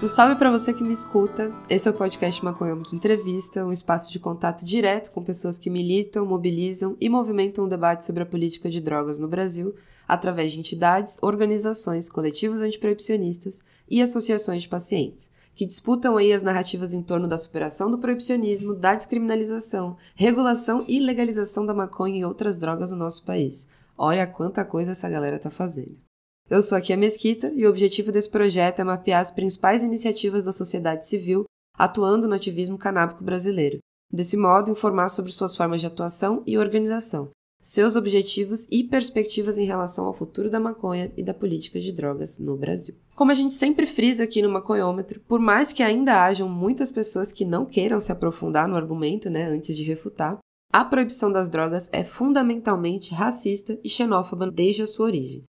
Um salve para você que me escuta. Esse é o podcast Maconhômetro Entrevista, um espaço de contato direto com pessoas que militam, mobilizam e movimentam o debate sobre a política de drogas no Brasil, através de entidades, organizações, coletivos antiproibicionistas e associações de pacientes, que disputam aí as narrativas em torno da superação do proibicionismo, da descriminalização, regulação e legalização da maconha e outras drogas no nosso país. Olha quanta coisa essa galera tá fazendo. Eu sou aqui a Mesquita e o objetivo desse projeto é mapear as principais iniciativas da sociedade civil atuando no ativismo canábico brasileiro. Desse modo, informar sobre suas formas de atuação e organização, seus objetivos e perspectivas em relação ao futuro da maconha e da política de drogas no Brasil. Como a gente sempre frisa aqui no Maconhômetro, por mais que ainda hajam muitas pessoas que não queiram se aprofundar no argumento, né, antes de refutar, a proibição das drogas é fundamentalmente racista e xenófoba desde a sua origem.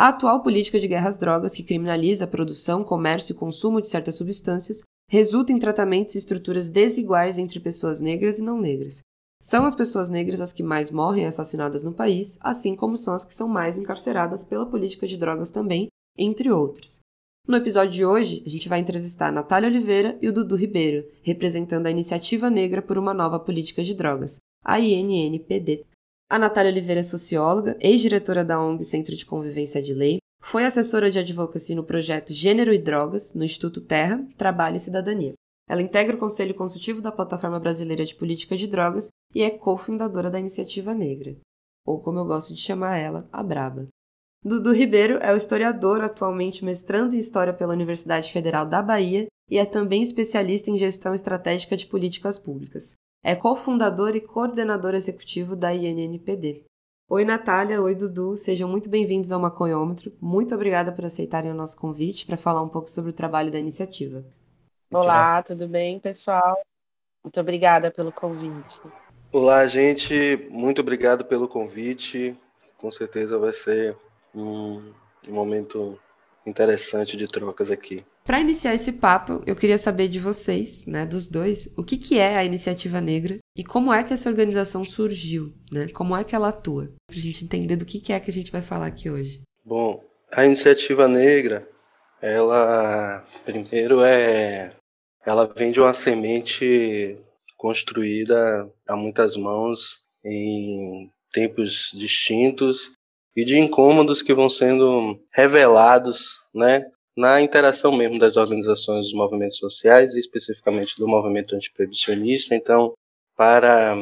A atual política de guerra às drogas, que criminaliza a produção, comércio e consumo de certas substâncias, resulta em tratamentos e estruturas desiguais entre pessoas negras e não negras. São as pessoas negras as que mais morrem assassinadas no país, assim como são as que são mais encarceradas pela política de drogas também, entre outros. No episódio de hoje, a gente vai entrevistar a Natália Oliveira e o Dudu Ribeiro, representando a Iniciativa Negra por uma Nova Política de Drogas, a INNPD. A Natália Oliveira é socióloga, ex-diretora da ONG Centro de Convivência de Lei, foi assessora de advocacy no projeto Gênero e Drogas, no Instituto Terra, Trabalho e Cidadania. Ela integra o Conselho Consultivo da Plataforma Brasileira de Política de Drogas e é cofundadora da Iniciativa Negra, ou como eu gosto de chamar ela, a Braba. Dudu Ribeiro é o historiador, atualmente mestrando em História pela Universidade Federal da Bahia e é também especialista em gestão estratégica de políticas públicas. É cofundador e coordenador executivo da INNPD. Oi, Natália. Oi, Dudu. Sejam muito bem-vindos ao Maconhômetro. Muito obrigada por aceitarem o nosso convite para falar um pouco sobre o trabalho da iniciativa. Olá, tudo bem, pessoal? Muito obrigada pelo convite. Olá, gente. Muito obrigado pelo convite. Com certeza vai ser um, um momento interessante de trocas aqui. Para iniciar esse papo, eu queria saber de vocês, né, dos dois, o que, que é a Iniciativa Negra e como é que essa organização surgiu, né? Como é que ela atua? Para a gente entender do que, que é que a gente vai falar aqui hoje. Bom, a Iniciativa Negra, ela primeiro é, ela vem de uma semente construída a muitas mãos em tempos distintos e de incômodos que vão sendo revelados, né, na interação mesmo das organizações dos movimentos sociais e especificamente do movimento antiproibicionista. Então, para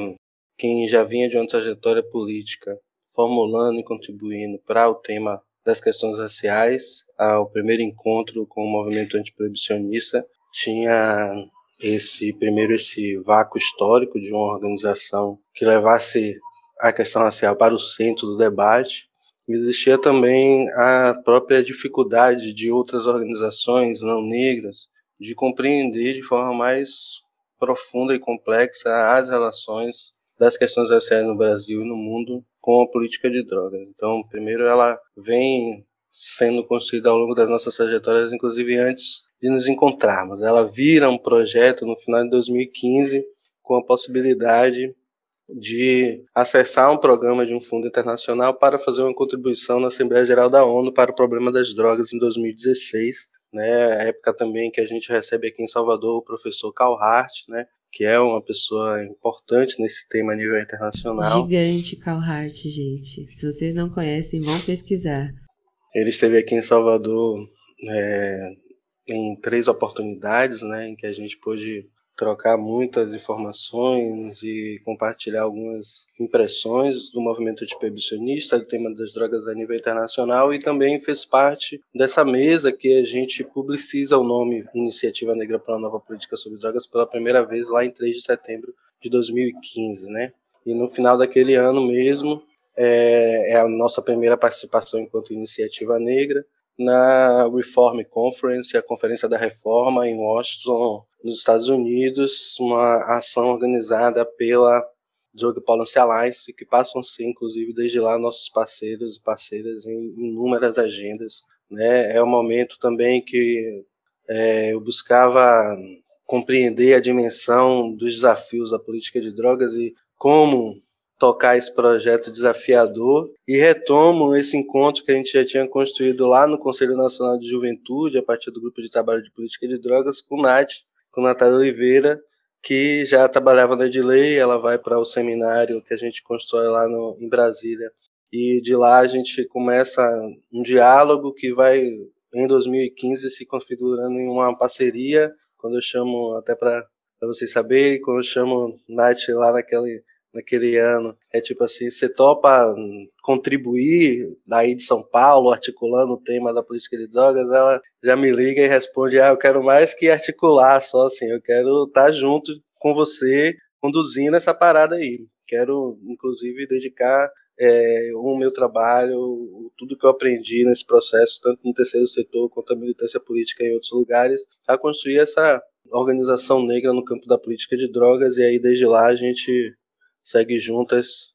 quem já vinha de uma trajetória política formulando e contribuindo para o tema das questões raciais, ao primeiro encontro com o movimento antiproibicionista tinha esse primeiro esse vácuo histórico de uma organização que levasse a questão racial para o centro do debate existia também a própria dificuldade de outras organizações não negras de compreender de forma mais profunda e complexa as relações das questões raciais no Brasil e no mundo com a política de drogas. Então, primeiro ela vem sendo construída ao longo das nossas trajetórias, inclusive antes de nos encontrarmos. Ela vira um projeto no final de 2015 com a possibilidade de acessar um programa de um fundo internacional para fazer uma contribuição na Assembleia Geral da ONU para o problema das drogas em 2016, né, época também que a gente recebe aqui em Salvador o professor Carl Hart, né, que é uma pessoa importante nesse tema a nível internacional. Gigante Carl Hart, gente. Se vocês não conhecem, vão pesquisar. Ele esteve aqui em Salvador é, em três oportunidades, né, em que a gente pôde trocar muitas informações e compartilhar algumas impressões do movimento antiproibicionista, do tema das drogas a nível internacional e também fez parte dessa mesa que a gente publiciza o nome Iniciativa Negra para a Nova Política sobre Drogas pela primeira vez lá em 3 de setembro de 2015, né? E no final daquele ano mesmo, é, é a nossa primeira participação enquanto iniciativa negra na Reform Conference, a Conferência da Reforma em Washington, nos Estados Unidos, uma ação organizada pela Drug Policy Alliance, que passam a ser, inclusive, desde lá, nossos parceiros e parceiras em inúmeras agendas. Né? É um momento também que é, eu buscava compreender a dimensão dos desafios da política de drogas e como tocar esse projeto desafiador. E retomo esse encontro que a gente já tinha construído lá no Conselho Nacional de Juventude, a partir do Grupo de Trabalho de Política de Drogas, com Nath, com Natália Oliveira, que já trabalhava na Edilei, ela vai para o seminário que a gente constrói lá no, em Brasília. E de lá a gente começa um diálogo que vai, em 2015, se configurando em uma parceria, quando eu chamo, até para vocês saberem, quando eu chamo Nath lá naquele naquele ano. É tipo assim, você topa contribuir daí de São Paulo, articulando o tema da política de drogas, ela já me liga e responde, ah, eu quero mais que articular só assim, eu quero estar junto com você conduzindo essa parada aí. Quero, inclusive, dedicar é, o meu trabalho, tudo que eu aprendi nesse processo, tanto no terceiro setor quanto a militância política em outros lugares, a construir essa organização negra no campo da política de drogas, e aí desde lá a gente segue juntas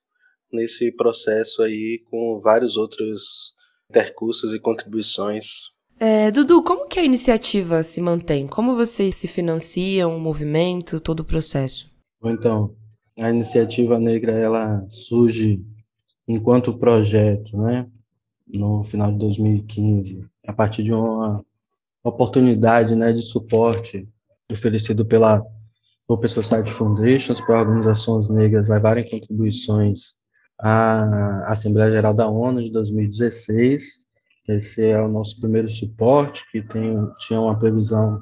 nesse processo aí com vários outros intercursos e contribuições. É, Dudu, como que a iniciativa se mantém? Como vocês se financiam, o movimento, todo o processo? Então, a iniciativa negra ela surge enquanto projeto, né? No final de 2015, a partir de uma oportunidade, né, de suporte oferecido pela Open Society Foundations para organizações negras levarem contribuições à Assembleia Geral da ONU de 2016. Esse é o nosso primeiro suporte, que tem, tinha uma previsão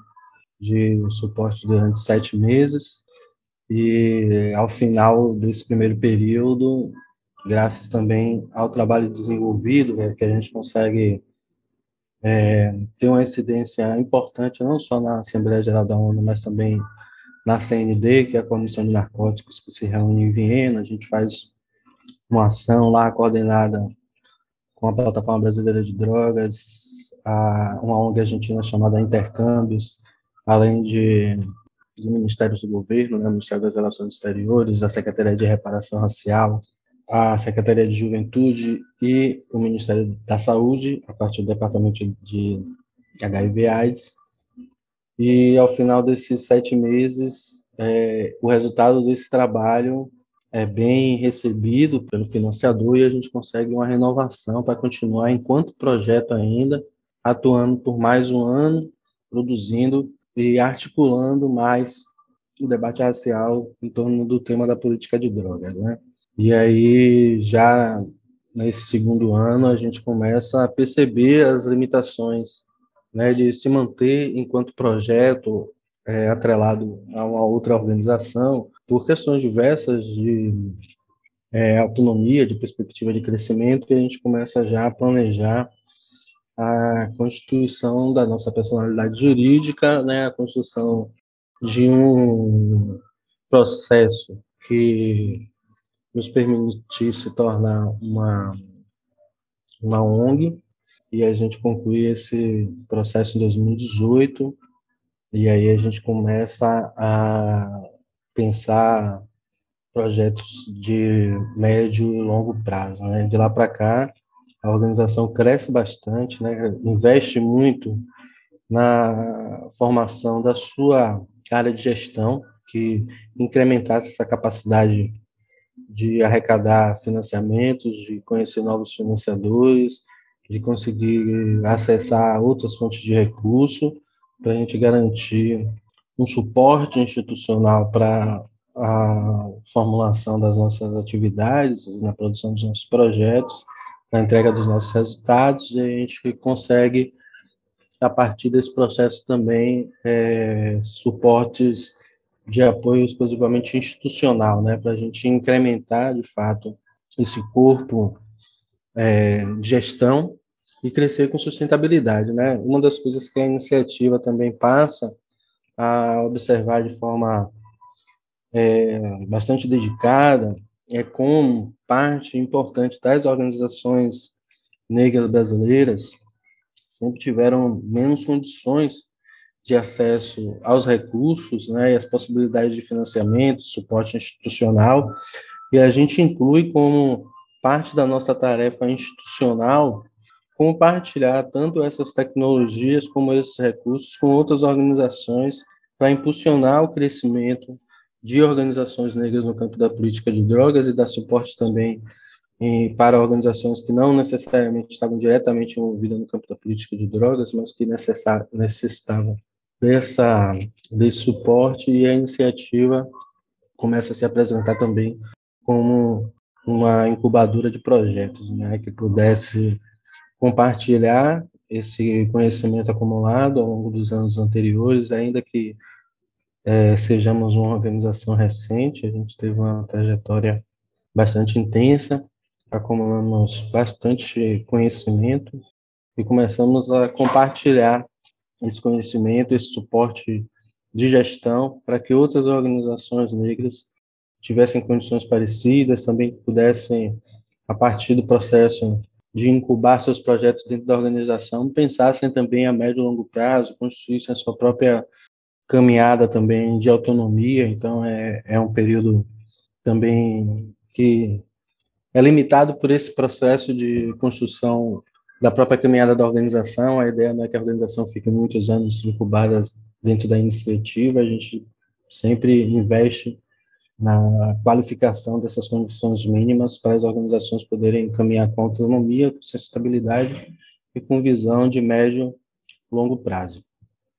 de suporte durante sete meses. E ao final desse primeiro período, graças também ao trabalho desenvolvido, né, que a gente consegue é, ter uma incidência importante, não só na Assembleia Geral da ONU, mas também na CND, que é a Comissão de Narcóticos, que se reúne em Viena, a gente faz uma ação lá coordenada com a Plataforma Brasileira de Drogas, a, uma ONG argentina chamada Intercâmbios, além de, de ministérios do governo, né, Ministério das Relações Exteriores, a Secretaria de Reparação Racial, a Secretaria de Juventude e o Ministério da Saúde, a partir do Departamento de HIV/AIDS, e ao final desses sete meses, é, o resultado desse trabalho é bem recebido pelo financiador e a gente consegue uma renovação para continuar enquanto projeto ainda, atuando por mais um ano, produzindo e articulando mais o debate racial em torno do tema da política de drogas, né? E aí já nesse segundo ano a gente começa a perceber as limitações né, de se manter enquanto projeto é, atrelado a uma outra organização, por questões diversas de é, autonomia, de perspectiva de crescimento, e a gente começa já a planejar a constituição da nossa personalidade jurídica, né, a construção de um processo que nos permitisse tornar uma, uma ONG, e a gente conclui esse processo em 2018 e aí a gente começa a pensar projetos de médio e longo prazo. Né? De lá para cá, a organização cresce bastante, né? investe muito na formação da sua área de gestão, que incrementasse essa capacidade de arrecadar financiamentos, de conhecer novos financiadores, de conseguir acessar outras fontes de recurso, para a gente garantir um suporte institucional para a formulação das nossas atividades, na produção dos nossos projetos, na entrega dos nossos resultados, e a gente consegue, a partir desse processo também, é, suportes de apoio exclusivamente institucional, né, para a gente incrementar, de fato, esse corpo é, de gestão e crescer com sustentabilidade, né? Uma das coisas que a iniciativa também passa a observar de forma é, bastante dedicada é como parte importante das organizações negras brasileiras sempre tiveram menos condições de acesso aos recursos, né, e as possibilidades de financiamento, suporte institucional, e a gente inclui como parte da nossa tarefa institucional compartilhar tanto essas tecnologias como esses recursos com outras organizações para impulsionar o crescimento de organizações negras no campo da política de drogas e dar suporte também em, para organizações que não necessariamente estavam diretamente envolvidas no campo da política de drogas, mas que necessitavam dessa, desse suporte e a iniciativa começa a se apresentar também como uma incubadora de projetos, né, que pudesse compartilhar esse conhecimento acumulado ao longo dos anos anteriores, ainda que é, sejamos uma organização recente, a gente teve uma trajetória bastante intensa, acumulamos bastante conhecimento e começamos a compartilhar esse conhecimento, esse suporte de gestão para que outras organizações negras tivessem condições parecidas, também pudessem, a partir do processo de incubar seus projetos dentro da organização, pensassem também a médio e longo prazo, constituíssem a sua própria caminhada também de autonomia. Então, é, é um período também que é limitado por esse processo de construção da própria caminhada da organização. A ideia não é que a organização fique muitos anos incubada dentro da iniciativa, a gente sempre investe na qualificação dessas condições mínimas para as organizações poderem caminhar com autonomia, com sustentabilidade e com visão de médio e longo prazo.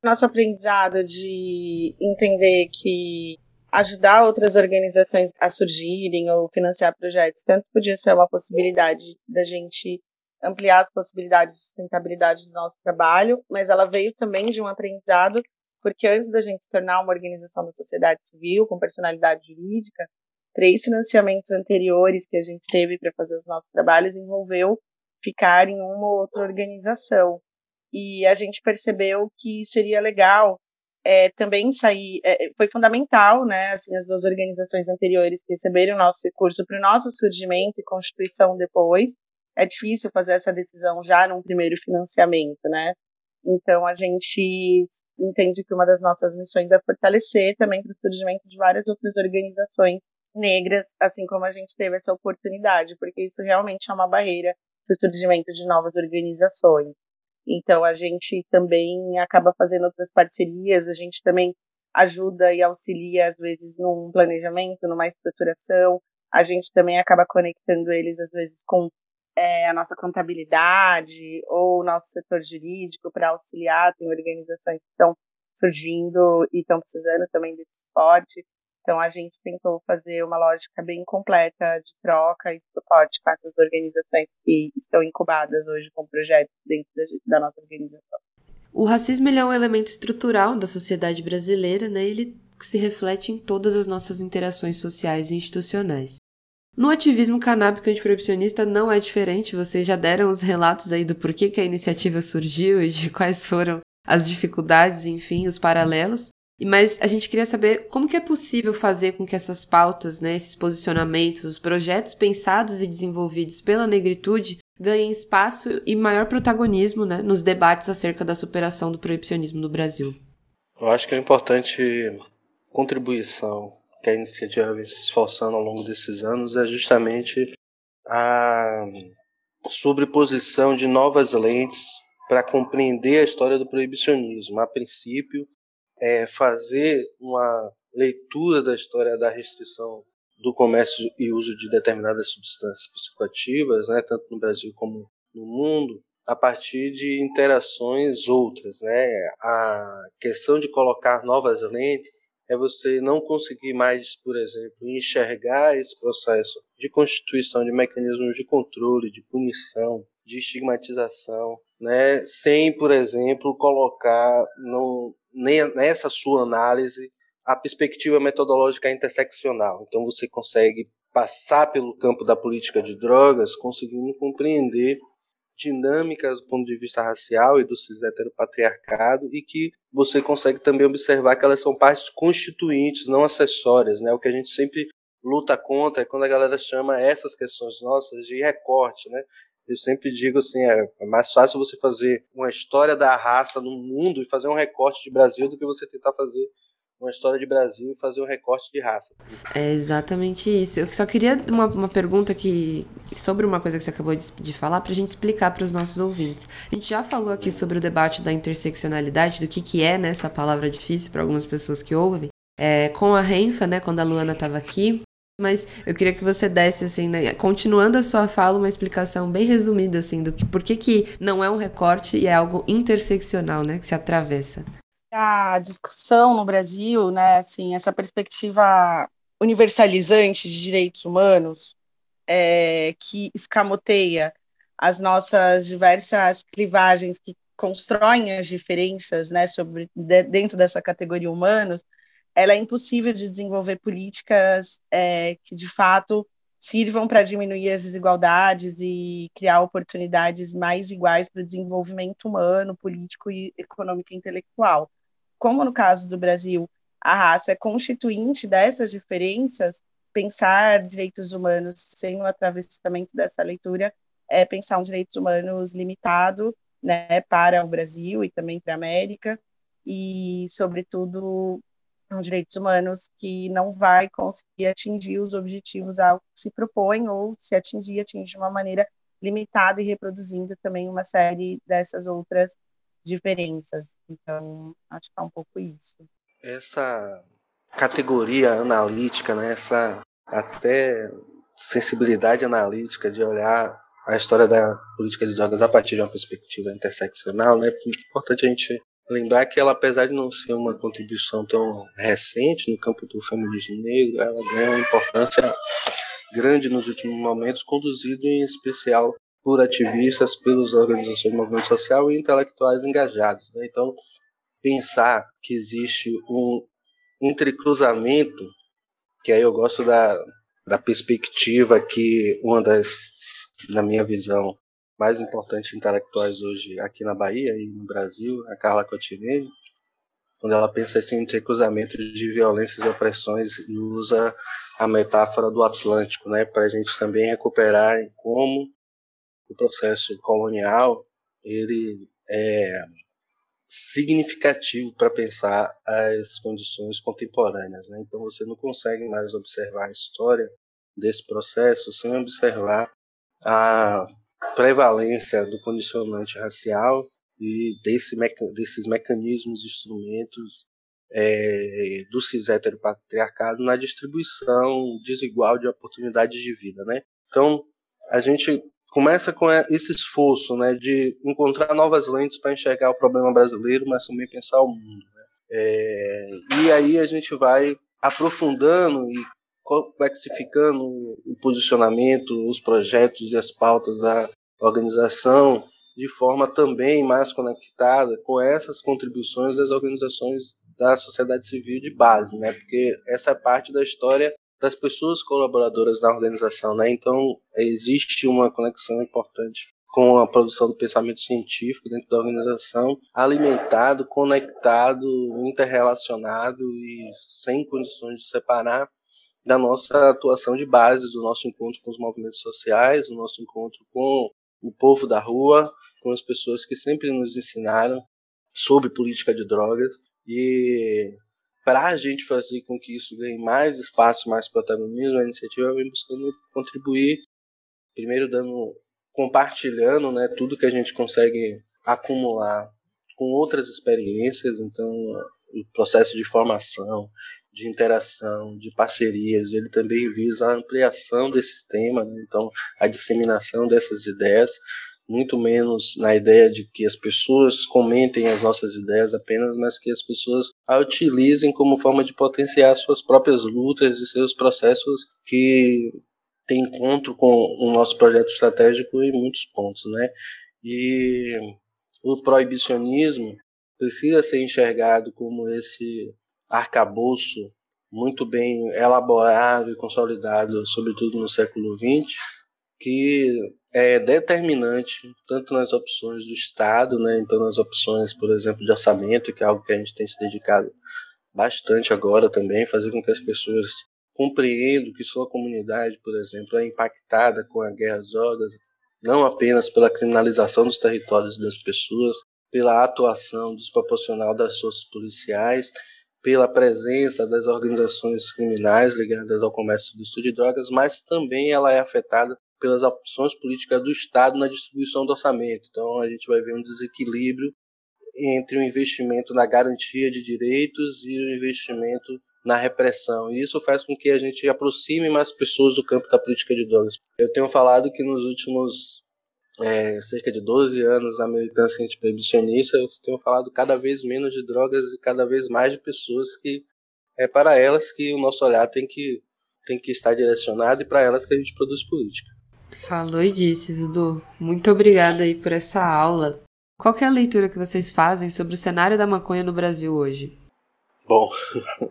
Nosso aprendizado de entender que ajudar outras organizações a surgirem ou financiar projetos tanto podia ser uma possibilidade da gente ampliar as possibilidades de sustentabilidade do nosso trabalho, mas ela veio também de um aprendizado porque antes da gente se tornar uma organização da sociedade civil com personalidade jurídica, três financiamentos anteriores que a gente teve para fazer os nossos trabalhos envolveu ficar em uma ou outra organização. E a gente percebeu que seria legal é, também sair, é, foi fundamental, né, assim, as duas organizações anteriores que receberam o nosso recurso para o nosso surgimento e constituição depois. É difícil fazer essa decisão já num primeiro financiamento, né? Então, a gente entende que uma das nossas missões é fortalecer também para o surgimento de várias outras organizações negras, assim como a gente teve essa oportunidade, porque isso realmente é uma barreira para o surgimento de novas organizações. Então, a gente também acaba fazendo outras parcerias, a gente também ajuda e auxilia, às vezes, num planejamento, numa estruturação, a gente também acaba conectando eles, às vezes, com é, a nossa contabilidade ou o nosso setor jurídico para auxiliar. Tem organizações que estão surgindo e estão precisando também desse suporte. Então, a gente tentou fazer uma lógica bem completa de troca e suporte para as organizações que estão incubadas hoje com projetos dentro da, nossa organização. O racismo é um elemento estrutural da sociedade brasileira, né? Ele se reflete em todas as nossas interações sociais e institucionais. No ativismo canábico antiproibicionista não é diferente, vocês já deram os relatos aí do porquê que a iniciativa surgiu e de quais foram as dificuldades, enfim, os paralelos. Mas a gente queria saber como que é possível fazer com que essas pautas, né, esses posicionamentos, os projetos pensados e desenvolvidos pela negritude ganhem espaço e maior protagonismo né, nos debates acerca da superação do proibicionismo no Brasil. Eu acho que é importante contribuição que a iniciativa vem se esforçando ao longo desses anos é justamente a sobreposição de novas lentes para compreender a história do proibicionismo. A princípio, é fazer uma leitura da história da restrição do comércio e uso de determinadas substâncias psicoativas, né, tanto no Brasil como no mundo, a partir de interações outras, né? A questão de colocar novas lentes é você não conseguir mais, por exemplo, enxergar esse processo de constituição de mecanismos de controle, de punição, de estigmatização, né, sem, por exemplo, colocar no, nessa sua análise a perspectiva metodológica interseccional. Então você consegue passar pelo campo da política de drogas, conseguindo compreender dinâmicas do ponto de vista racial e do cis heteropatriarcado e que você consegue também observar que elas são partes constituintes, não acessórias, né? O que a gente sempre luta contra é quando a galera chama essas questões nossas de recorte, né? Eu sempre digo assim, é, é mais fácil você fazer uma história da raça no mundo e fazer um recorte de Brasil do que você tentar fazer uma história de Brasil e fazer um recorte de raça. É exatamente isso. Eu só queria uma, uma pergunta que sobre uma coisa que você acabou de, de falar para a gente explicar para os nossos ouvintes. A gente já falou aqui sobre o debate da interseccionalidade, do que, que é né, essa palavra difícil para algumas pessoas que ouvem. é, com a Renfa, né, quando a Luana estava aqui, mas eu queria que você desse, assim, né, continuando a sua fala, uma explicação bem resumida, assim, do que por que, que não é um recorte e é algo interseccional, né, que se atravessa. A discussão no Brasil, né, assim, essa perspectiva universalizante de direitos humanos, é, que escamoteia as nossas diversas clivagens que constroem as diferenças, né, sobre de, dentro dessa categoria humanos, ela é impossível de desenvolver políticas é, que de fato sirvam para diminuir as desigualdades e criar oportunidades mais iguais para o desenvolvimento humano, político e econômico e intelectual. Como no caso do Brasil, a raça é constituinte dessas diferenças, pensar direitos humanos sem o atravessamento dessa leitura é pensar um direitos humanos limitado né, para o Brasil e também para a América, e, sobretudo, um direitos humanos que não vai conseguir atingir os objetivos ao que se propõe, ou se atingir, atingir de uma maneira limitada e reproduzindo também uma série dessas outras diferenças. Então, acho que é um pouco isso. Essa categoria analítica, né, essa até sensibilidade analítica de olhar a história da política de drogas a partir de uma perspectiva interseccional, né, é importante a gente lembrar que ela, apesar de não ser uma contribuição tão recente no campo do feminismo negro, ela ganha uma importância grande nos últimos momentos, conduzido em especial por ativistas, pelas organizações do movimento social e intelectuais engajados. Né? Então, pensar que existe um entrecruzamento, que aí eu gosto da, da perspectiva que uma das, na minha visão, mais importantes intelectuais hoje aqui na Bahia e no Brasil, a Carla Cotinelli, quando ela pensa assim, em cruzamento de violências e opressões e usa a metáfora do Atlântico, né, para a gente também recuperar como o processo colonial ele é significativo para pensar as condições contemporâneas. Né? Então você não consegue mais observar a história desse processo sem observar a prevalência do condicionante racial e desse meca desses mecanismos, instrumentos é, do cis heteropatriarcado na distribuição desigual de oportunidades de vida, né? Então, a gente começa com esse esforço, né, de encontrar novas lentes para enxergar o problema brasileiro, mas também pensar o mundo. Né? É, e aí a gente vai aprofundando e complexificando o posicionamento, os projetos e as pautas da organização de forma também mais conectada com essas contribuições das organizações da sociedade civil de base, né? Porque essa é parte da história das pessoas colaboradoras da organização, né? Então existe uma conexão importante com a produção do pensamento científico dentro da organização, alimentado, conectado, interrelacionado e sem condições de separar da nossa atuação de base, do nosso encontro com os movimentos sociais, do nosso encontro com o povo da rua, com as pessoas que sempre nos ensinaram sobre política de drogas e para a gente fazer com que isso ganhe mais espaço, mais protagonismo, a iniciativa vem buscando contribuir, primeiro dando, compartilhando, né, tudo que a gente consegue acumular com outras experiências, então o processo de formação, de interação, de parcerias, ele também visa a ampliação desse tema, né? então a disseminação dessas ideias, muito menos na ideia de que as pessoas comentem as nossas ideias apenas, mas que as pessoas a utilizem como forma de potenciar suas próprias lutas e seus processos que têm encontro com o nosso projeto estratégico em muitos pontos, né? E o proibicionismo precisa ser enxergado como esse arcabouço muito bem elaborado e consolidado, sobretudo no século XX, que é determinante tanto nas opções do Estado, né, então nas opções, por exemplo, de orçamento, que é algo que a gente tem se dedicado bastante agora também, fazer com que as pessoas compreendam que sua comunidade, por exemplo, é impactada com a guerra às drogas, não apenas pela criminalização dos territórios das pessoas, pela atuação desproporcional das forças policiais pela presença das organizações criminais ligadas ao comércio ilícito de drogas, mas também ela é afetada pelas opções políticas do Estado na distribuição do orçamento. Então a gente vai ver um desequilíbrio entre o investimento na garantia de direitos e o investimento na repressão. E isso faz com que a gente aproxime mais pessoas do campo da política de drogas. Eu tenho falado que nos últimos é, cerca de 12 anos a militância antiproibicionista, eu tenho falado cada vez menos de drogas e cada vez mais de pessoas que é para elas que o nosso olhar tem que, tem que estar direcionado e para elas que a gente produz política. Falou e disse, Dudu. Muito obrigada aí por essa aula. Qual é a leitura que vocês fazem sobre o cenário da maconha no Brasil hoje? Bom,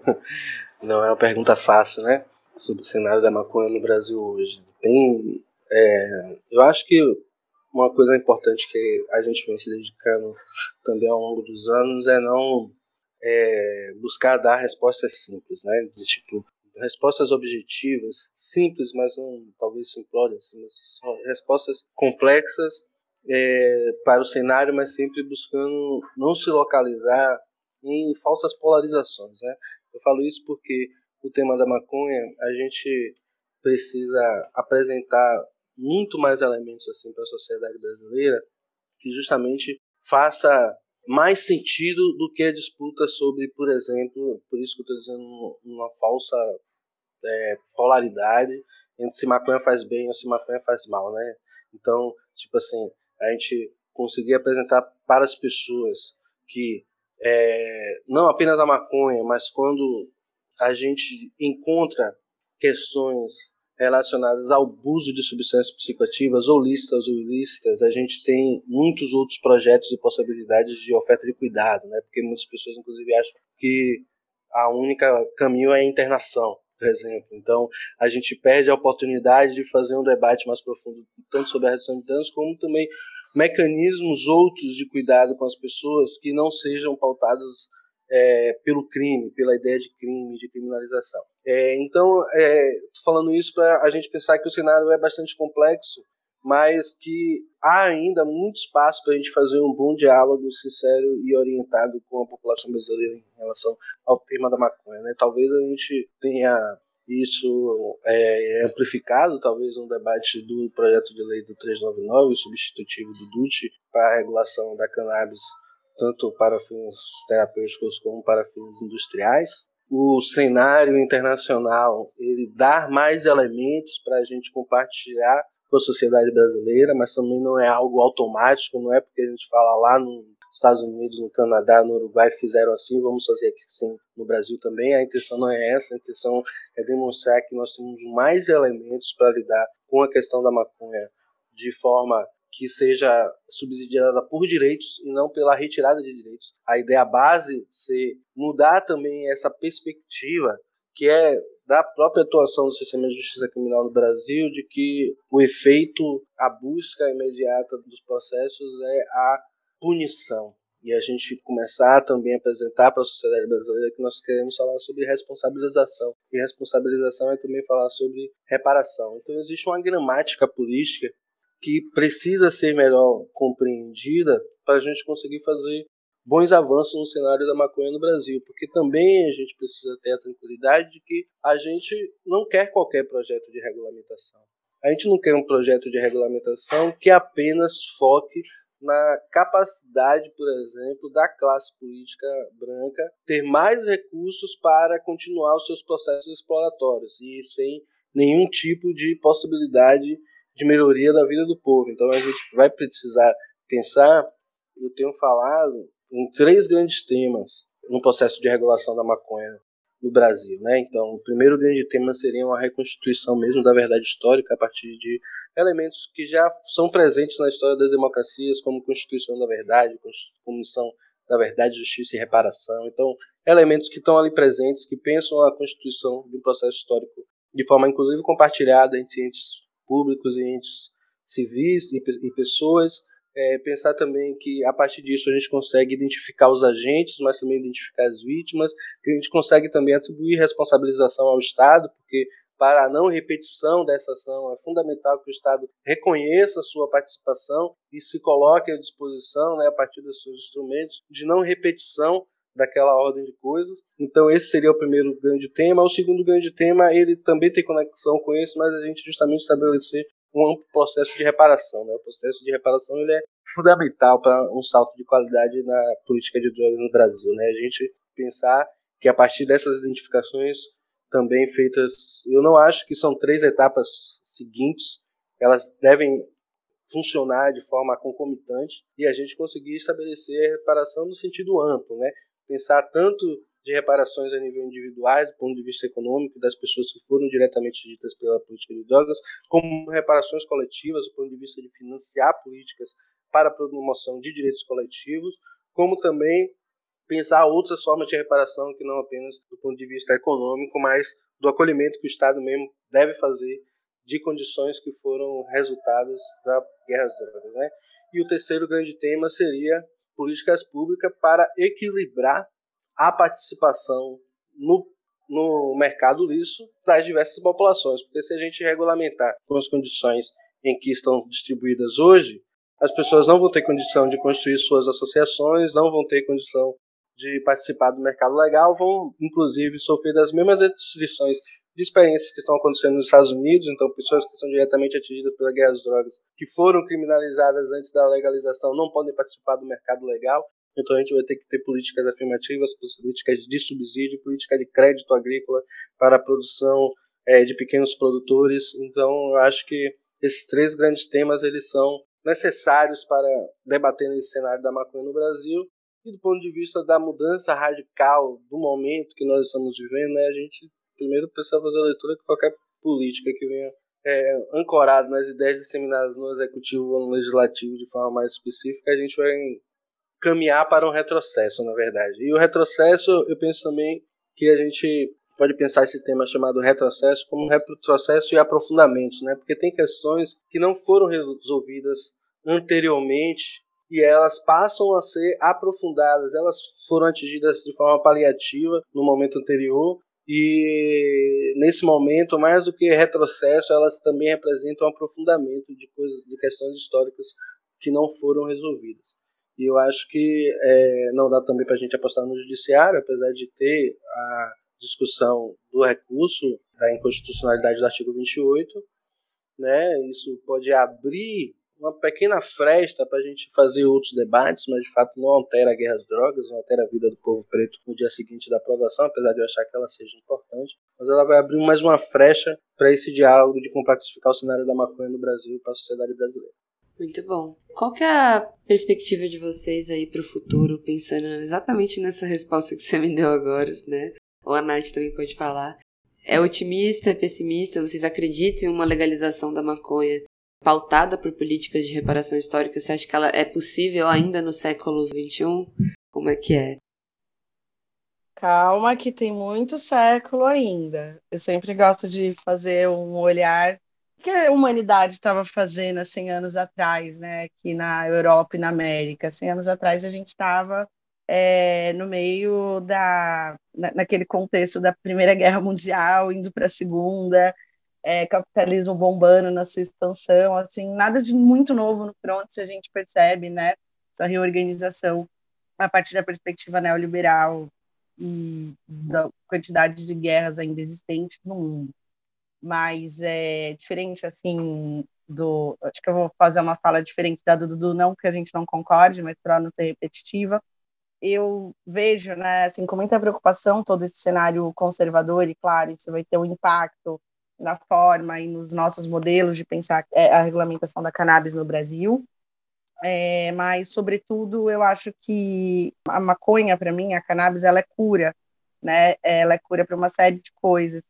não é uma pergunta fácil, né? Sobre o cenário da maconha no Brasil hoje. Tem, é, eu acho que uma coisa importante que a gente vem se dedicando também ao longo dos anos é não é, buscar dar respostas simples, né? De tipo respostas objetivas, simples, mas não talvez simplórias, assim, mas respostas complexas é, para o cenário, mas sempre buscando não se localizar em falsas polarizações, né? Eu falo isso porque o tema da maconha a gente precisa apresentar muito mais elementos assim para a sociedade brasileira que justamente faça mais sentido do que a disputa sobre, por exemplo, por isso que eu estou dizendo uma falsa é, polaridade entre se maconha faz bem ou se maconha faz mal, né? Então, tipo assim, a gente conseguir apresentar para as pessoas que é, não apenas a maconha, mas quando a gente encontra questões relacionadas ao abuso de substâncias psicoativas, ou lícitas ou ilícitas, a gente tem muitos outros projetos e possibilidades de oferta de cuidado, né? Porque muitas pessoas, inclusive, acham que a única caminho é a internação, por exemplo. Então, a gente perde a oportunidade de fazer um debate mais profundo, tanto sobre a redução de danos, como também mecanismos outros de cuidado com as pessoas que não sejam pautados é, pelo crime, pela ideia de crime, de criminalização. É, então, é, falando isso para a gente pensar que o cenário é bastante complexo, mas que há ainda muito espaço para a gente fazer um bom diálogo sincero e orientado com a população brasileira em relação ao tema da maconha. Né? Talvez a gente tenha isso é, amplificado, talvez um debate do projeto de lei do 399, substitutivo do DUT, para a regulação da cannabis, tanto para fins terapêuticos como para fins industriais. O cenário internacional ele dá mais elementos para a gente compartilhar com a sociedade brasileira, mas também não é algo automático, não é porque a gente fala lá nos Estados Unidos, no Canadá, no Uruguai fizeram assim, vamos fazer aqui sim no Brasil também. A intenção não é essa, a intenção é demonstrar que nós temos mais elementos para lidar com a questão da maconha de forma que seja subsidiada por direitos e não pela retirada de direitos. A ideia base ser mudar também essa perspectiva que é da própria atuação do sistema de justiça criminal no Brasil, de que o efeito, a busca imediata dos processos é a punição. E a gente começar também a apresentar para a sociedade brasileira que nós queremos falar sobre responsabilização. E responsabilização é também falar sobre reparação. Então existe uma gramática política que precisa ser melhor compreendida para a gente conseguir fazer bons avanços no cenário da maconha no Brasil, porque também a gente precisa ter a tranquilidade de que a gente não quer qualquer projeto de regulamentação. A gente não quer um projeto de regulamentação que apenas foque na capacidade, por exemplo, da classe política branca ter mais recursos para continuar os seus processos exploratórios e sem nenhum tipo de possibilidade de melhoria da vida do povo. Então a gente vai precisar pensar, eu tenho falado em três grandes temas no processo de regulação da maconha no Brasil, né? Então, o primeiro grande tema seria uma reconstituição mesmo da verdade histórica a partir de elementos que já são presentes na história das democracias, como Constituição da Verdade, Comissão da Verdade, Justiça e Reparação. Então, elementos que estão ali presentes, que pensam a constituição de um processo histórico de forma inclusive compartilhada entre entes públicos e entes civis e, e pessoas. É, pensar também que a partir disso a gente consegue identificar os agentes, mas também identificar as vítimas, que a gente consegue também atribuir responsabilização ao Estado, porque para a não repetição dessa ação é fundamental que o Estado reconheça a sua participação e se coloque à disposição, né, a partir dos seus instrumentos, de não repetição daquela ordem de coisas. Então esse seria o primeiro grande tema. O segundo grande tema, ele também tem conexão com isso, mas a gente justamente estabelecer um amplo processo de reparação. Né? O processo de reparação ele é fundamental para um salto de qualidade na política de drogas no Brasil. Né? A gente pensar que a partir dessas identificações também feitas, eu não acho que são três etapas seguintes, elas devem funcionar de forma concomitante e a gente conseguir estabelecer reparação no sentido amplo, né? Pensar tanto de reparações a nível individual, do ponto de vista econômico, das pessoas que foram diretamente ditas pela política de drogas, como reparações coletivas, do ponto de vista de financiar políticas para a promoção de direitos coletivos, como também pensar outras formas de reparação que não apenas do ponto de vista econômico, mas do acolhimento que o Estado mesmo deve fazer de condições que foram resultados da guerra às drogas. Né? E o terceiro grande tema seria políticas públicas para equilibrar a participação no, no mercado lícito das diversas populações. Porque se a gente regulamentar com as condições em que estão distribuídas hoje, as pessoas não vão ter condição de construir suas associações, não vão ter condição de participar do mercado legal, vão inclusive sofrer das mesmas restrições de experiências que estão acontecendo nos Estados Unidos, então pessoas que são diretamente atingidas pela guerra às drogas, que foram criminalizadas antes da legalização, não podem participar do mercado legal. Então a gente vai ter que ter políticas afirmativas, políticas de subsídio, política de crédito agrícola para a produção é, de pequenos produtores. Então acho que esses três grandes temas eles são necessários para debater nesse cenário da maconha no Brasil. E do ponto de vista da mudança radical do momento que nós estamos vivendo, né, a gente primeiro precisa fazer a leitura de qualquer política que venha é, ancorado nas ideias disseminadas no executivo ou no legislativo de forma mais específica, a gente vai caminhar para um retrocesso, na verdade. E o retrocesso, eu penso também que a gente pode pensar esse tema chamado retrocesso como retrocesso e aprofundamento, né? Porque tem questões que não foram resolvidas anteriormente e elas passam a ser aprofundadas, elas foram atingidas de forma paliativa no momento anterior e nesse momento, mais do que retrocesso, elas também representam um aprofundamento de coisas, de questões históricas que não foram resolvidas. E eu acho que é, não dá também para a gente apostar no judiciário, apesar de ter a discussão do recurso da inconstitucionalidade do artigo 28, né? Isso pode abrir uma pequena fresta para a gente fazer outros debates, mas de fato não altera a guerra às drogas, não altera a vida do povo preto no dia seguinte da aprovação, apesar de eu achar que ela seja importante. Mas ela vai abrir mais uma frecha para esse diálogo de complexificar o cenário da maconha no Brasil para a sociedade brasileira. Muito bom. Qual que é a perspectiva de vocês aí para o futuro, pensando exatamente nessa resposta que você me deu agora, né? Ou a Nath também pode falar. É otimista, é pessimista? Vocês acreditam em uma legalização da maconha pautada por políticas de reparação histórica, você acha que ela é possível ainda no século XXI? Como é que é? Calma, que tem muito século ainda. Eu sempre gosto de fazer um olhar que a humanidade estava fazendo há 100 anos atrás, né, aqui na Europa e na América. 100 anos atrás a gente estava é, no meio da, na, naquele contexto da Primeira Guerra Mundial, indo para a Segunda, é, capitalismo bombando na sua expansão, assim, nada de muito novo no front, se a gente percebe, né, essa reorganização a partir da perspectiva neoliberal e da quantidade de guerras ainda existentes no mundo. Mas é diferente, assim, do... Acho que eu vou fazer uma fala diferente da do Dudu, não que a gente não concorde, mas para não ser repetitiva. Eu vejo, né, assim, com muita preocupação todo esse cenário conservador, e claro, isso vai ter um impacto na forma e nos nossos modelos de pensar é, a regulamentação da cannabis no Brasil. É, mas, sobretudo, eu acho que a maconha, para mim, a cannabis, ela é cura, né? Ela é cura para uma série de coisas.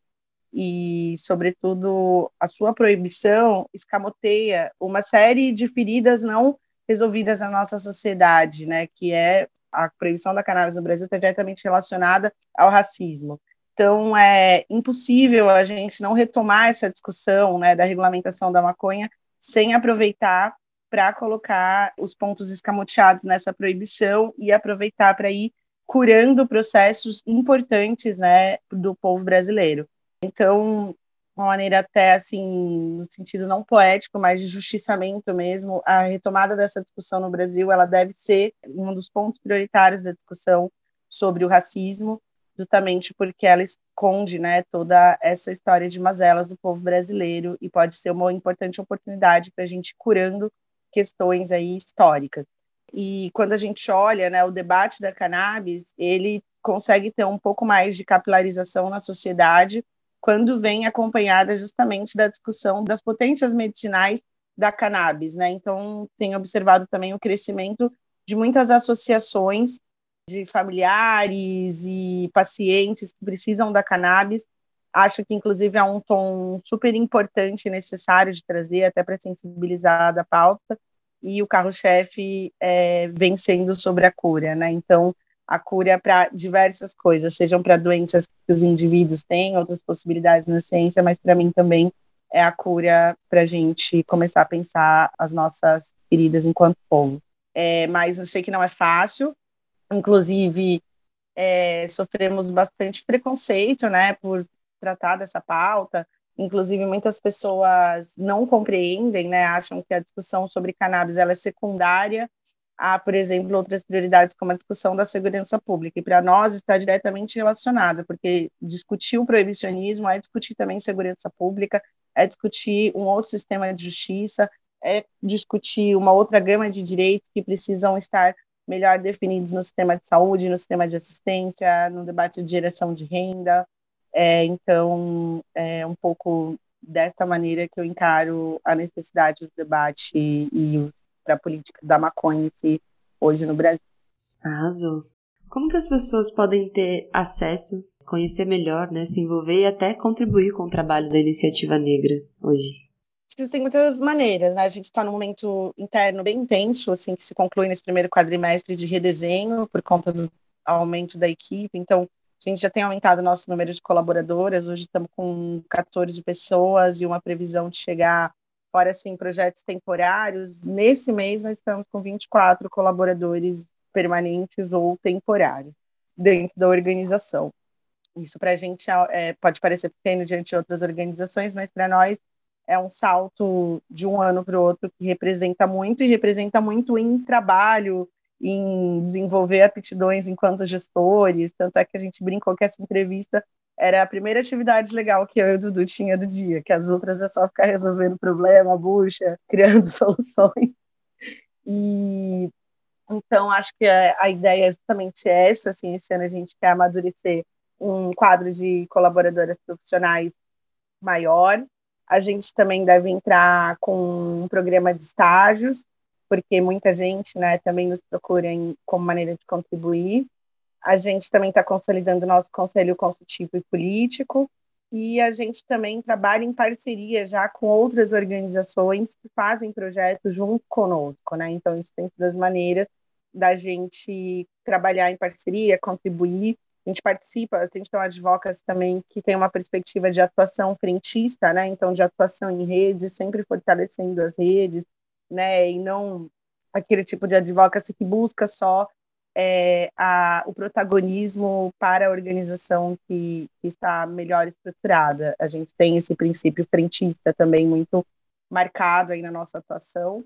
E, sobretudo, a sua proibição escamoteia uma série de feridas não resolvidas na nossa sociedade, né? Que é a proibição da cannabis no Brasil está diretamente relacionada ao racismo. Então, é impossível a gente não retomar essa discussão né, da regulamentação da maconha sem aproveitar para colocar os pontos escamoteados nessa proibição e aproveitar para ir curando processos importantes né, do povo brasileiro. Então, uma maneira até assim, no sentido não poético, mas de justiçamento mesmo, a retomada dessa discussão no Brasil, ela deve ser um dos pontos prioritários da discussão sobre o racismo, justamente porque ela esconde né, toda essa história de mazelas do povo brasileiro e pode ser uma importante oportunidade para a gente curando questões aí históricas. E quando a gente olha né, o debate da cannabis, ele consegue ter um pouco mais de capilarização na sociedade quando vem acompanhada justamente da discussão das potências medicinais da cannabis, né? Então, tem observado também o crescimento de muitas associações de familiares e pacientes que precisam da cannabis. Acho que, inclusive, é um tom super importante e necessário de trazer, até para sensibilizar da pauta. E o carro-chefe é, vem sendo sobre a cura, né? Então, a cura para diversas coisas, sejam para doenças que os indivíduos têm, outras possibilidades na ciência, mas para mim também é a cura para a gente começar a pensar as nossas feridas enquanto povo. É, mas eu sei que não é fácil, inclusive é, sofremos bastante preconceito, né, por tratar dessa pauta. Inclusive muitas pessoas não compreendem, né, acham que a discussão sobre cannabis ela é secundária a, por exemplo, outras prioridades como a discussão da segurança pública. E para nós está diretamente relacionada, porque discutir o proibicionismo é discutir também segurança pública, é discutir um outro sistema de justiça, é discutir uma outra gama de direitos que precisam estar melhor definidos no sistema de saúde, no sistema de assistência, no debate de geração de renda. É, então, é um pouco dessa maneira que eu encaro a necessidade do debate e, e os para a política da maconha si hoje no Brasil. Arrasou. Como que as pessoas podem ter acesso, conhecer melhor, né, se envolver e até contribuir com o trabalho da iniciativa negra hoje? Existem muitas maneiras, né? A gente está num momento interno bem intenso, assim, que se conclui nesse primeiro quadrimestre de redesenho por conta do aumento da equipe. Então, a gente já tem aumentado o nosso número de colaboradoras. Hoje estamos com 14 pessoas e uma previsão de chegar fora assim projetos temporários. Nesse mês nós estamos com 24 colaboradores permanentes ou temporários dentro da organização. Isso para a gente é, pode parecer pequeno diante de outras organizações, mas para nós é um salto de um ano para o outro que representa muito e representa muito em trabalho, em desenvolver aptidões enquanto gestores. Tanto é que a gente brincou que essa entrevista era a primeira atividade legal que eu e o Dudu tinha do dia, que as outras é só ficar resolvendo problema, bucha, criando soluções. E então acho que a, a ideia é justamente essa, assim, esse ano a gente quer amadurecer um quadro de colaboradoras profissionais maior. A gente também deve entrar com um programa de estágios, porque muita gente, né, também nos procura em, como maneira de contribuir. A gente também está consolidando o nosso conselho consultivo e político, e a gente também trabalha em parceria já com outras organizações que fazem projetos junto conosco, né? Então, isso tem sido as maneiras da gente trabalhar em parceria, contribuir. A gente participa, a gente tem um advocacy também que tem uma perspectiva de atuação frentista, né? Então, de atuação em rede, sempre fortalecendo as redes, né? E não aquele tipo de advocacy que busca só é, a, o protagonismo para a organização que, que, está melhor estruturada. A gente tem esse princípio frentista também muito marcado aí na nossa atuação.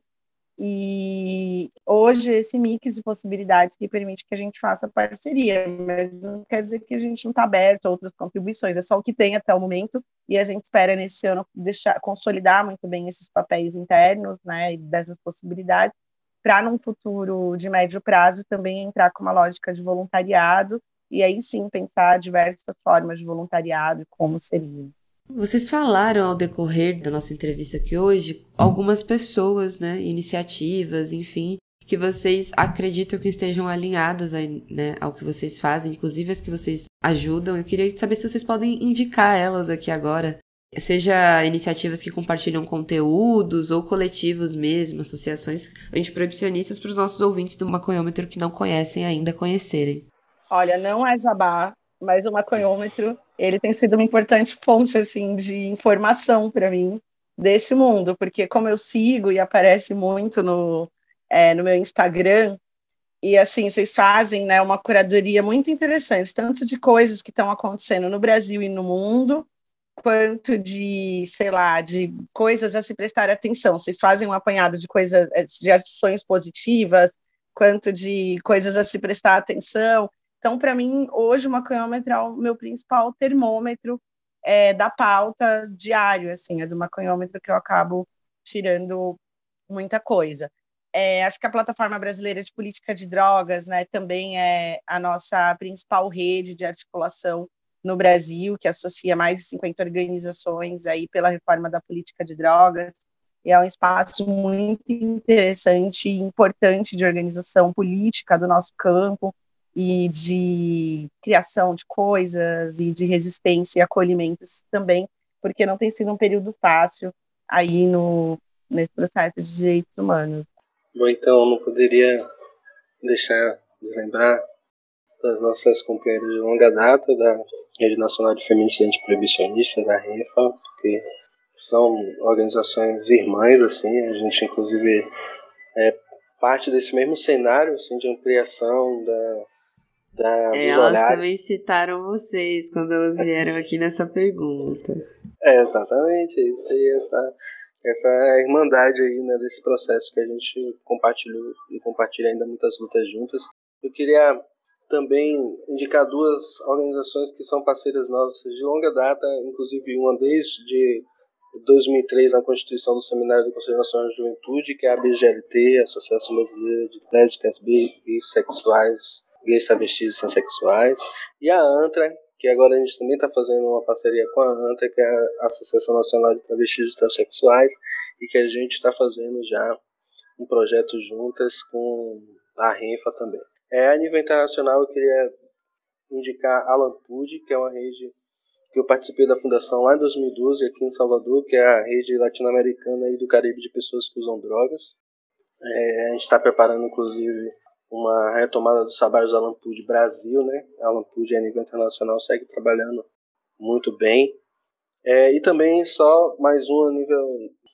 E hoje esse mix de possibilidades que permite que a gente faça parceria, mas não quer dizer que a gente não está aberto a outras contribuições, é só o que tem até o momento, e a gente espera nesse ano deixar consolidar muito bem esses papéis internos, né, dessas possibilidades, para num futuro de médio prazo também entrar com uma lógica de voluntariado e aí sim pensar diversas formas de voluntariado e como seria. Vocês falaram ao decorrer da nossa entrevista aqui hoje algumas pessoas, né, iniciativas, enfim, que vocês acreditam que estejam alinhadas aí, né, ao que vocês fazem, inclusive as que vocês ajudam. Eu queria saber se vocês podem indicar elas aqui agora seja iniciativas que compartilham conteúdos ou coletivos mesmo, associações antiproibicionistas para os nossos ouvintes do maconhômetro que não conhecem ainda conhecerem. Olha, não é jabá, mas o maconhômetro, ele tem sido uma importante fonte assim de informação para mim desse mundo, porque como eu sigo e aparece muito no, é, no meu Instagram, e assim, vocês fazem né, uma curadoria muito interessante, tanto de coisas que estão acontecendo no Brasil e no mundo, quanto de, sei lá, de coisas a se prestar atenção. Vocês fazem um apanhado de coisas, eh, de ações positivas, quanto de coisas a se prestar atenção. Então, para mim, hoje o maconhômetro é o meu principal termômetro é, da pauta diário, assim, é do maconhômetro que eu acabo tirando muita coisa. É, acho que a Plataforma Brasileira de Política de Drogas né, também é a nossa principal rede de articulação no Brasil, que associa mais de 50 organizações aí pela reforma da política de drogas. E é um espaço muito interessante e importante de organização política do nosso campo e de criação de coisas e de resistência e acolhimentos também, porque não tem sido um período fácil aí no, nesse processo de direitos humanos. Bom, então, não poderia deixar de lembrar das nossas companheiras de longa data da Rede Nacional de Feministas Antiproibicionistas, da REFA, porque são organizações irmãs, assim, a gente inclusive é parte desse mesmo cenário, assim, de ampliação da, da é, elas olhares. também citaram vocês quando elas vieram aqui nessa pergunta. É, exatamente, é isso aí, essa essa irmandade aí, né, desse processo que a gente compartilhou e compartilha ainda muitas lutas juntas. Eu queria também indicar duas organizações que são parceiras nossas de longa data, inclusive uma desde 2003 na constituição do Seminário do Conselho Nacional de Juventude, que é a BGLT, Associação Brasileira de Lésbicas, Bissexuais, Gays, Travestis e Transsexuais, e a ANTRA, que agora a gente também está fazendo uma parceria com a ANTA, que é a Associação Nacional de Travestis e Transsexuais, e que a gente está fazendo já um projeto juntas com a RENFA também. É, a nível internacional, eu queria indicar a Lampude, que é uma rede que eu participei da fundação lá em 2012, aqui em Salvador, que é a rede latino-americana e do Caribe de pessoas que usam drogas. É, a gente está preparando, inclusive, uma retomada dos trabalhos da Lampud Brasil, né? A Lampud a nível internacional segue trabalhando muito bem. É, e também só mais um a nível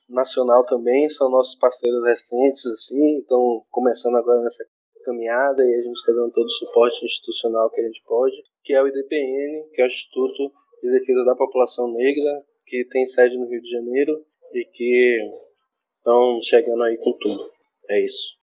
nacional também, são nossos parceiros recentes, assim, estão começando agora nessa caminhada e a gente está dando todo o suporte institucional que a gente pode, que é o IDPN, que é o Instituto de Defesa da População Negra, que tem sede no Rio de Janeiro e que estão chegando aí com tudo. É isso.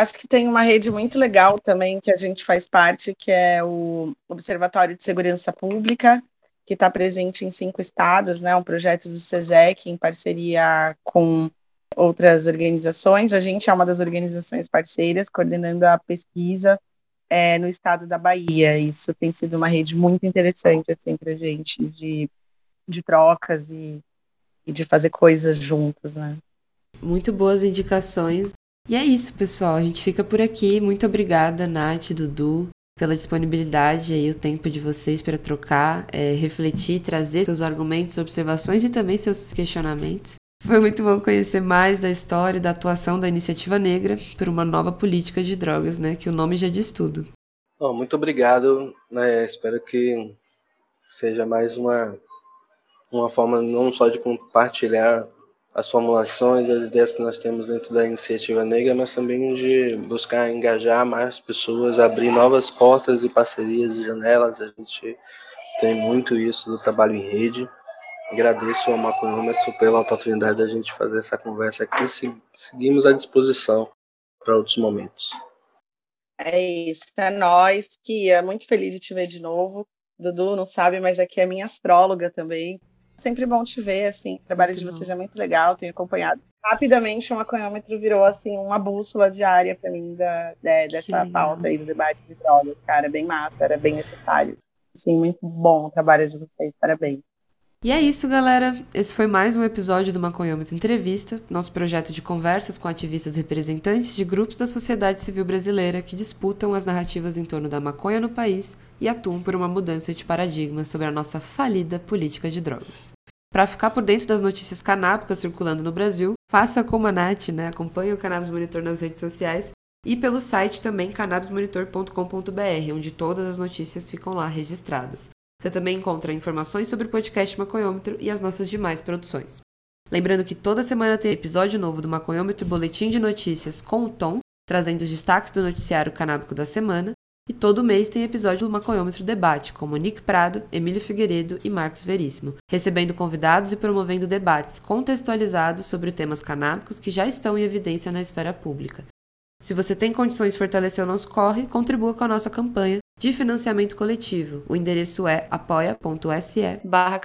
Acho que tem uma rede muito legal também que a gente faz parte, que é o Observatório de Segurança Pública, que está presente em cinco estados, né? Um projeto do SESEC em parceria com outras organizações. A gente é uma das organizações parceiras, coordenando a pesquisa é, no estado da Bahia. Isso tem sido uma rede muito interessante assim para a gente de, de trocas e, e de fazer coisas juntos, né? Muito boas indicações. E é isso, pessoal. A gente fica por aqui. Muito obrigada, Nath, Dudu, pela disponibilidade e o tempo de vocês para trocar, é, refletir, trazer seus argumentos, observações e também seus questionamentos. Foi muito bom conhecer mais da história e da atuação da Iniciativa Negra por uma nova política de drogas, né? Que o nome já diz tudo. Oh, muito obrigado. Né? Espero que seja mais uma, uma forma não só de compartilhar as formulações, as ideias que nós temos dentro da iniciativa negra, mas também de buscar engajar mais pessoas, abrir novas portas e parcerias e janelas. A gente tem muito isso do trabalho em rede. Agradeço ao Maconhômetro pela oportunidade da gente fazer essa conversa aqui. Seguimos à disposição para outros momentos. É isso, é nós que é muito feliz de te ver de novo. Dudu não sabe, mas aqui é minha astróloga também sempre bom te ver, assim, o trabalho muito de vocês bom. é muito legal, tenho acompanhado. Rapidamente, o maconhômetro virou, assim, uma bússola diária para mim da, de, dessa pauta aí do debate de drogas, cara, bem massa, era bem necessário. Assim, muito bom o trabalho de vocês, parabéns. E é isso, galera. Esse foi mais um episódio do Maconhômetro Entrevista, nosso projeto de conversas com ativistas representantes de grupos da sociedade civil brasileira que disputam as narrativas em torno da maconha no país e atuam por uma mudança de paradigma sobre a nossa falida política de drogas. Para ficar por dentro das notícias canábicas circulando no Brasil, faça como a Nath, né? acompanhe o Cannabis Monitor nas redes sociais e pelo site também cannabismonitor.com.br, onde todas as notícias ficam lá registradas. Você também encontra informações sobre o podcast Maconhômetro e as nossas demais produções. Lembrando que toda semana tem episódio novo do Maconhômetro Boletim de Notícias com o Tom, trazendo os destaques do noticiário canábico da semana, e todo mês tem episódio do Maconhômetro Debate, com Monique Prado, Emílio Figueiredo e Marcos Veríssimo, recebendo convidados e promovendo debates contextualizados sobre temas canábicos que já estão em evidência na esfera pública. Se você tem condições de fortalecer o nosso corre, contribua com a nossa campanha de financiamento coletivo. O endereço é apoia.se barra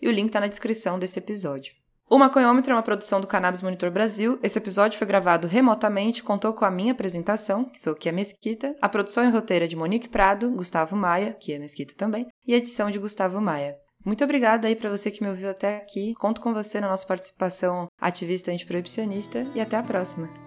e o link está na descrição desse episódio. O Maconhômetro é uma produção do Cannabis Monitor Brasil. Esse episódio foi gravado remotamente, contou com a minha apresentação, que sou Kia Mesquita, a produção e roteiro é de Monique Prado, Gustavo Maia, Kia Mesquita também, e a edição de Gustavo Maia. Muito obrigada aí para você que me ouviu até aqui. Conto com você na nossa participação ativista antiproibicionista e até a próxima.